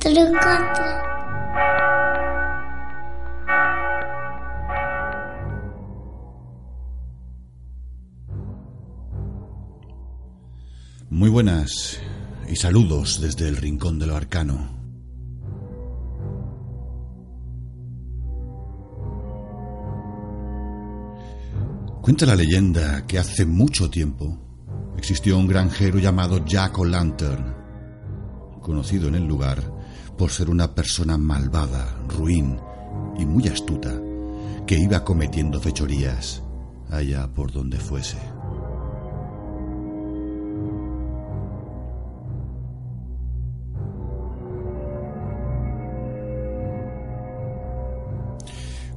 Trato, truco trato. Muy buenas y saludos desde el rincón de lo arcano. Cuenta la leyenda que hace mucho tiempo existió un granjero llamado Jack O'Lantern, conocido en el lugar por ser una persona malvada, ruin y muy astuta, que iba cometiendo fechorías allá por donde fuese.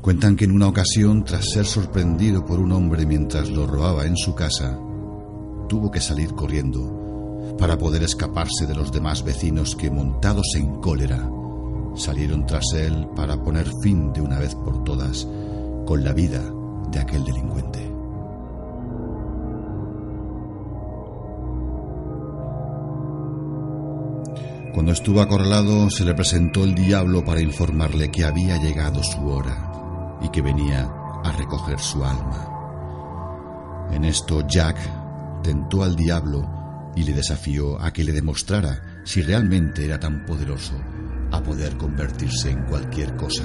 Cuentan que en una ocasión, tras ser sorprendido por un hombre mientras lo robaba en su casa, tuvo que salir corriendo para poder escaparse de los demás vecinos que, montados en cólera, salieron tras él para poner fin de una vez por todas con la vida de aquel delincuente. Cuando estuvo acorralado, se le presentó el diablo para informarle que había llegado su hora y que venía a recoger su alma. En esto, Jack tentó al diablo y le desafió a que le demostrara si realmente era tan poderoso a poder convertirse en cualquier cosa.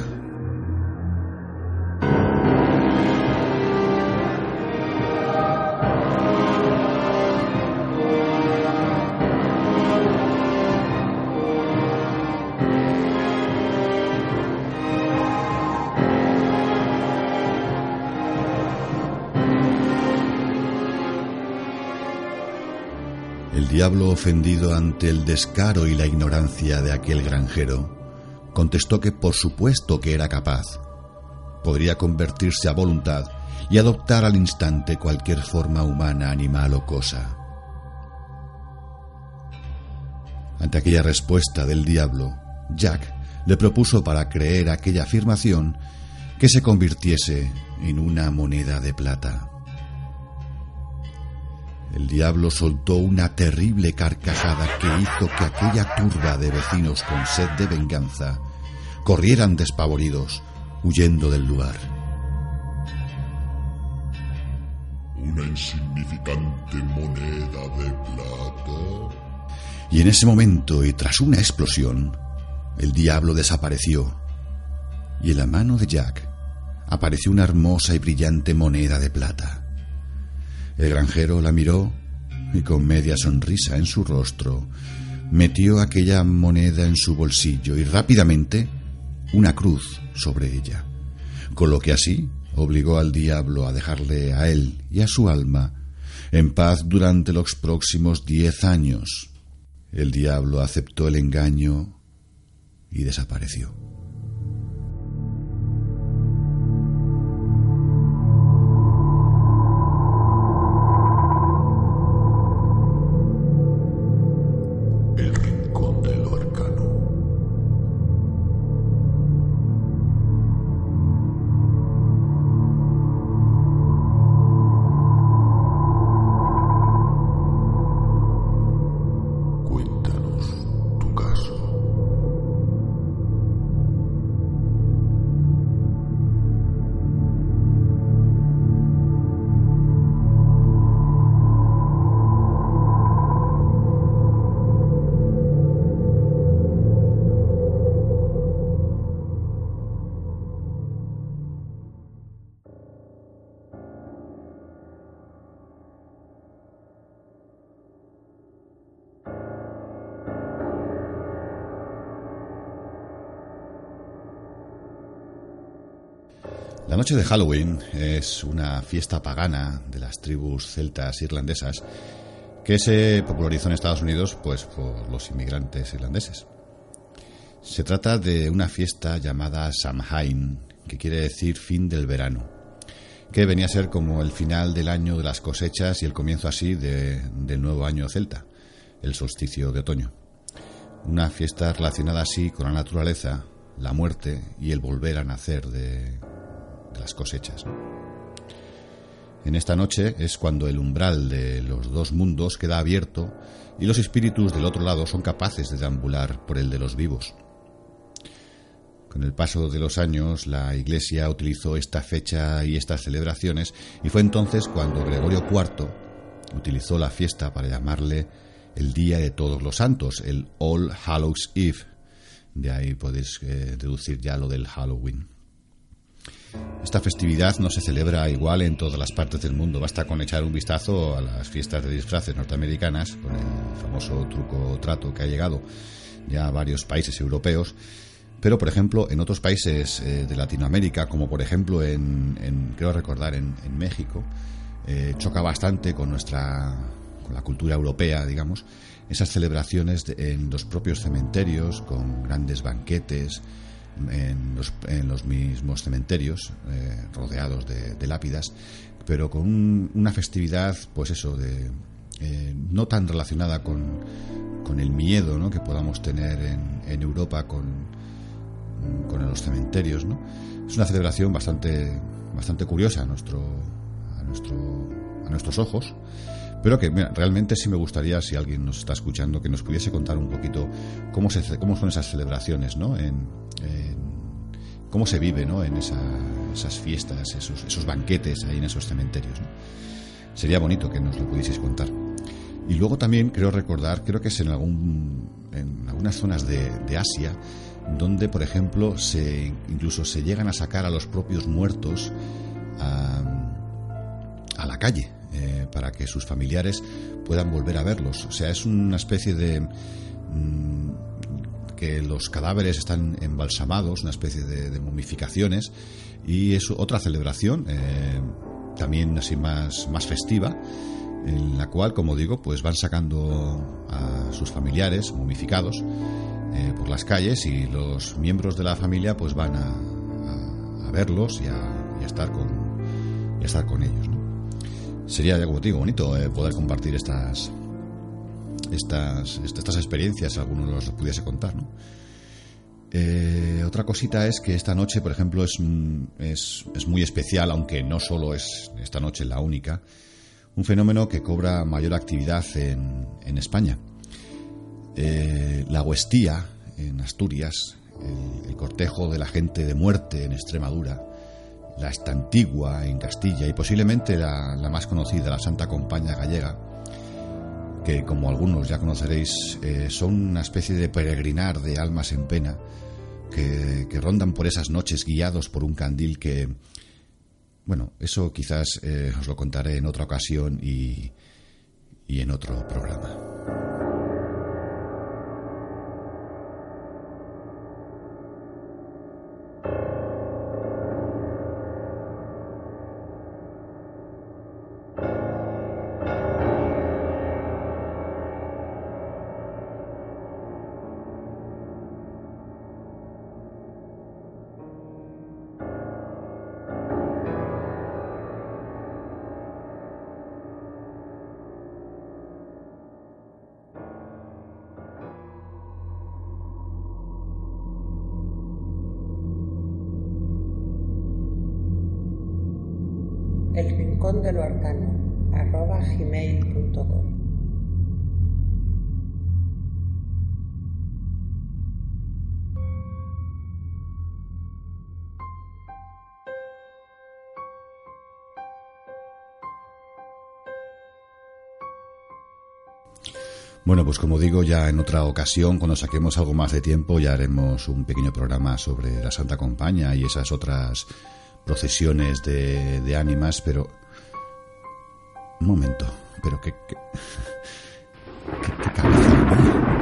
Diablo, ofendido ante el descaro y la ignorancia de aquel granjero, contestó que por supuesto que era capaz. Podría convertirse a voluntad y adoptar al instante cualquier forma humana, animal o cosa. Ante aquella respuesta del diablo, Jack le propuso para creer aquella afirmación que se convirtiese en una moneda de plata. El diablo soltó una terrible carcajada que hizo que aquella turba de vecinos con sed de venganza corrieran despavoridos, huyendo del lugar. Una insignificante moneda de plata. Y en ese momento, y tras una explosión, el diablo desapareció, y en la mano de Jack apareció una hermosa y brillante moneda de plata. El granjero la miró y con media sonrisa en su rostro metió aquella moneda en su bolsillo y rápidamente una cruz sobre ella, con lo que así obligó al diablo a dejarle a él y a su alma en paz durante los próximos diez años. El diablo aceptó el engaño y desapareció. La noche de Halloween es una fiesta pagana de las tribus celtas irlandesas que se popularizó en Estados Unidos pues por los inmigrantes irlandeses. Se trata de una fiesta llamada Samhain, que quiere decir fin del verano, que venía a ser como el final del año de las cosechas y el comienzo así de- del nuevo año celta, el solsticio de otoño. Una fiesta relacionada así con la naturaleza, la muerte y el volver a nacer de, las cosechas. En esta noche es cuando el umbral de los dos mundos queda abierto y los espíritus del otro lado son capaces de deambular por el de los vivos. Con el paso de los años, la Iglesia utilizó esta fecha y estas celebraciones y fue entonces cuando Gregorio IV utilizó la fiesta para llamarle el Día de Todos los Santos, el All Hallows Eve. De ahí podéis eh, deducir ya lo del Halloween. Esta festividad no se celebra igual en todas las partes del mundo. Basta con echar un vistazo a las fiestas de disfraces norteamericanas, con el famoso truco trato que ha llegado ya a varios países europeos. Pero, por ejemplo, en otros países eh, de Latinoamérica, como por ejemplo en, creo recordar, en, México, eh, choca bastante con nuestra, con la cultura europea, digamos, esas celebraciones en los propios cementerios, con grandes banquetes, en los, en los mismos cementerios, eh, rodeados de, lápidas, pero con un- una festividad, pues eso, de, eh, no tan relacionada con, con el miedo ¿no? que podamos tener en, en Europa con, con los cementerios. ¿no? Es una celebración bastante, bastante curiosa a, nuestro, a, nuestro, a nuestros ojos. Pero que mira, realmente sí me gustaría, si alguien nos está escuchando, que nos pudiese contar un poquito cómo, se, cómo son esas celebraciones, ¿no? En, cómo se vive, ¿no? En esa- esas fiestas, esos, esos banquetes ahí en esos cementerios, ¿no? Sería bonito que nos lo pudieseis contar. Y luego también creo recordar, creo que es en, algún, en algunas zonas de, Asia, donde, por ejemplo, se, incluso se llegan a sacar a los propios muertos a, la calle para que sus familiares puedan volver a verlos. O sea, es una especie de... mm, que los cadáveres están embalsamados, una especie de, momificaciones, y es otra celebración, eh, también así más, más festiva, en la cual, como digo, pues van sacando a sus familiares momificados eh, por las calles y los miembros de la familia pues van a, verlos y a estar con y a estar con ellos. Sería, ya como te digo, bonito eh, poder compartir estas estas, est- estas experiencias, si alguno nos lo pudiese contar. ¿no? Eh, otra cosita es que esta noche, por ejemplo, es, mm, es, es muy especial, aunque no solo es esta noche la única, un fenómeno que cobra mayor actividad en, en España. Eh, la huestía en Asturias, el cortejo de la gente de muerte en Extremadura, la estantigua en Castilla y posiblemente la, la más conocida, la Santa Compaña gallega, que como algunos ya conoceréis, eh, son una especie de peregrinar de almas en pena que, que rondan por esas noches guiados por un candil que, bueno, eso quizás eh, os lo contaré en otra ocasión y, y en otro programa. De lo arcano, arroba gmail.com. Bueno, pues como digo, ya en otra ocasión, cuando saquemos algo más de tiempo, ya haremos un pequeño programa sobre la Santa Compaña y esas otras procesiones de, de ánimas, pero... Un momento, pero qué... qué, qué, qué cabeza.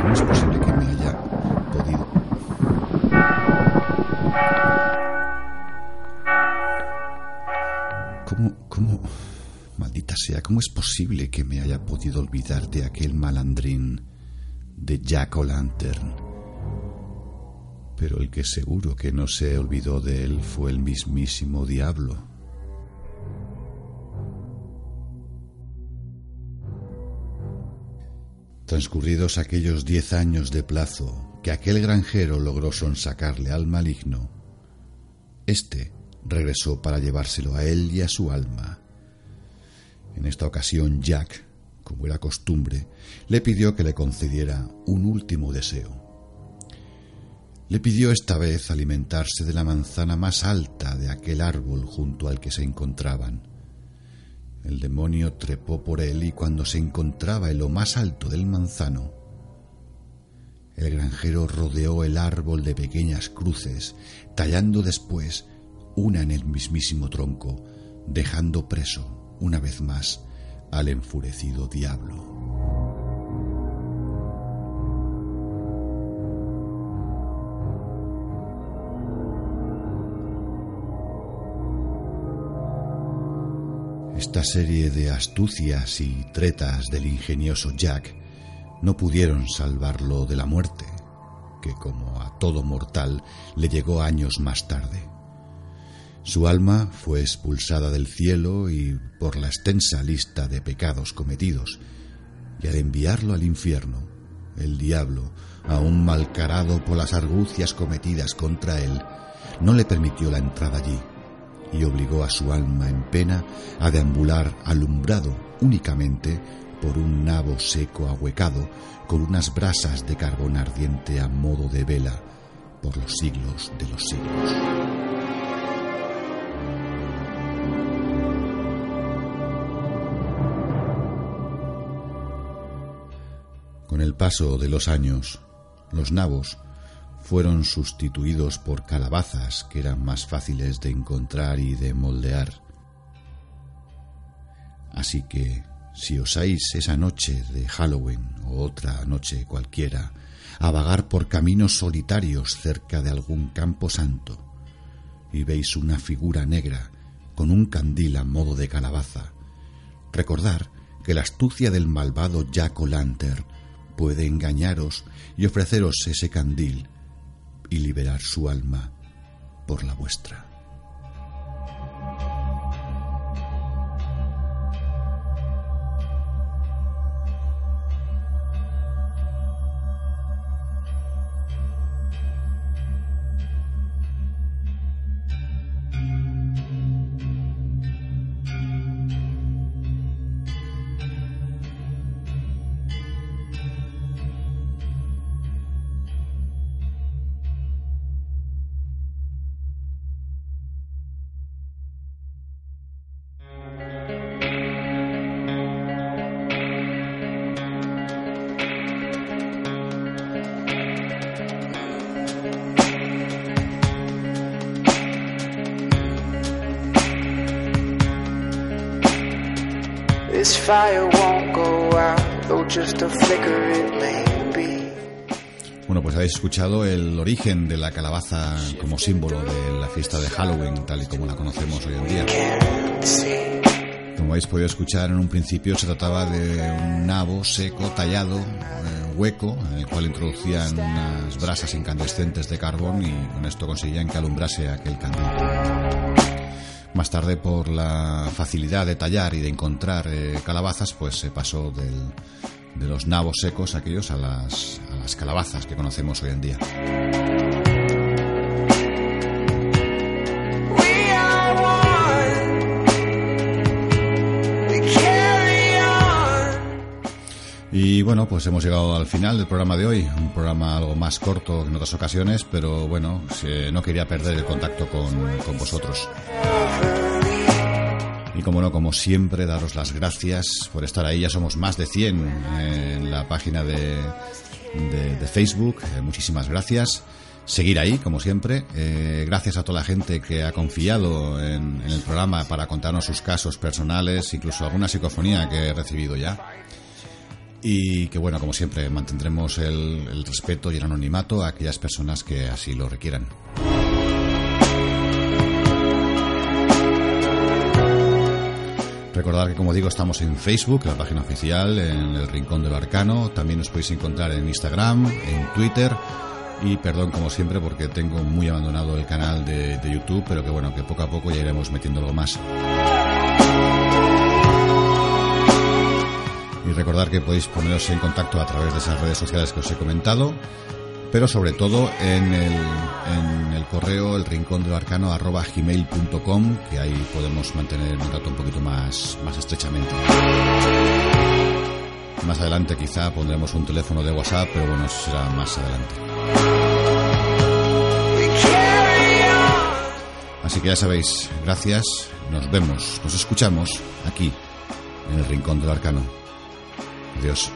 ¿Cómo es posible que me haya podido... ¿Cómo... Maldita sea, ¿cómo es posible que me haya podido olvidar de aquel malandrín de Jack O'Lantern? Pero el que seguro que no se olvidó de él fue el mismísimo diablo. Transcurridos aquellos diez años de plazo que aquel granjero logró sonsacarle al maligno, éste regresó para llevárselo a él y a su alma. En esta ocasión Jack, como era costumbre, le pidió que le concediera un último deseo. Le pidió esta vez alimentarse de la manzana más alta de aquel árbol junto al que se encontraban. El demonio trepó por él y cuando se encontraba en lo más alto del manzano, el granjero rodeó el árbol de pequeñas cruces, tallando después una en el mismísimo tronco, dejando preso, una vez más, al enfurecido diablo. Esta serie de astucias y tretas del ingenioso Jack no pudieron salvarlo de la muerte, que como a todo mortal le llegó años más tarde. Su alma fue expulsada del cielo y por la extensa lista de pecados cometidos, y al enviarlo al infierno, el diablo, aún malcarado por las argucias cometidas contra él, no le permitió la entrada allí y obligó a su alma en pena a deambular alumbrado únicamente por un nabo seco ahuecado con unas brasas de carbón ardiente a modo de vela por los siglos de los siglos. Con el paso de los años, los nabos fueron sustituidos por calabazas que eran más fáciles de encontrar y de moldear. Así que, si osáis esa noche de Halloween o otra noche cualquiera, a vagar por caminos solitarios cerca de algún campo santo, y veis una figura negra con un candil a modo de calabaza, recordar que la astucia del malvado Jack O'Lantern puede engañaros y ofreceros ese candil y liberar su alma por la vuestra. Bueno, pues habéis escuchado el origen de la calabaza como símbolo de la fiesta de Halloween, tal y como la conocemos hoy en día. Como habéis podido escuchar en un principio, se trataba de un nabo seco, tallado, eh, hueco, en el cual introducían unas brasas incandescentes de carbón y con esto conseguían que alumbrase aquel candil. Más tarde, por la facilidad de tallar y de encontrar eh, calabazas, pues se pasó del- de los nabos secos aquellos a las, a las calabazas que conocemos hoy en día. Y bueno, pues hemos llegado al final del programa de hoy. Un programa algo más corto que en otras ocasiones, pero bueno, no quería perder el contacto con, con vosotros. Y como no, como siempre, daros las gracias por estar ahí. Ya somos más de 100 en la página de, de- Facebook. Eh, muchísimas gracias. Seguir ahí, como siempre. Eh, gracias a toda la gente que ha confiado en, el programa para contarnos sus casos personales, incluso alguna psicofonía que he recibido ya. Y que bueno, como siempre, mantendremos el respeto y el anonimato a aquellas personas que así lo requieran. Recordad que, como digo, estamos en Facebook, la página oficial, en el Rincón del Arcano. También nos podéis encontrar en Instagram, en Twitter. Y perdón, como siempre, porque tengo muy abandonado el canal de, YouTube, pero que bueno, que poco a poco ya iremos metiéndolo más. Y recordar que podéis poneros en contacto a través de esas redes sociales que os he comentado, pero sobre todo en el, en el correo el rincón del arcano arroba gmail.com, que ahí podemos mantener el contacto un poquito más, más estrechamente. Más adelante quizá pondremos un teléfono de WhatsApp, pero bueno, será más adelante. Así que ya sabéis, gracias, nos vemos, nos escuchamos aquí, en el Rincón del Arcano. Adiós.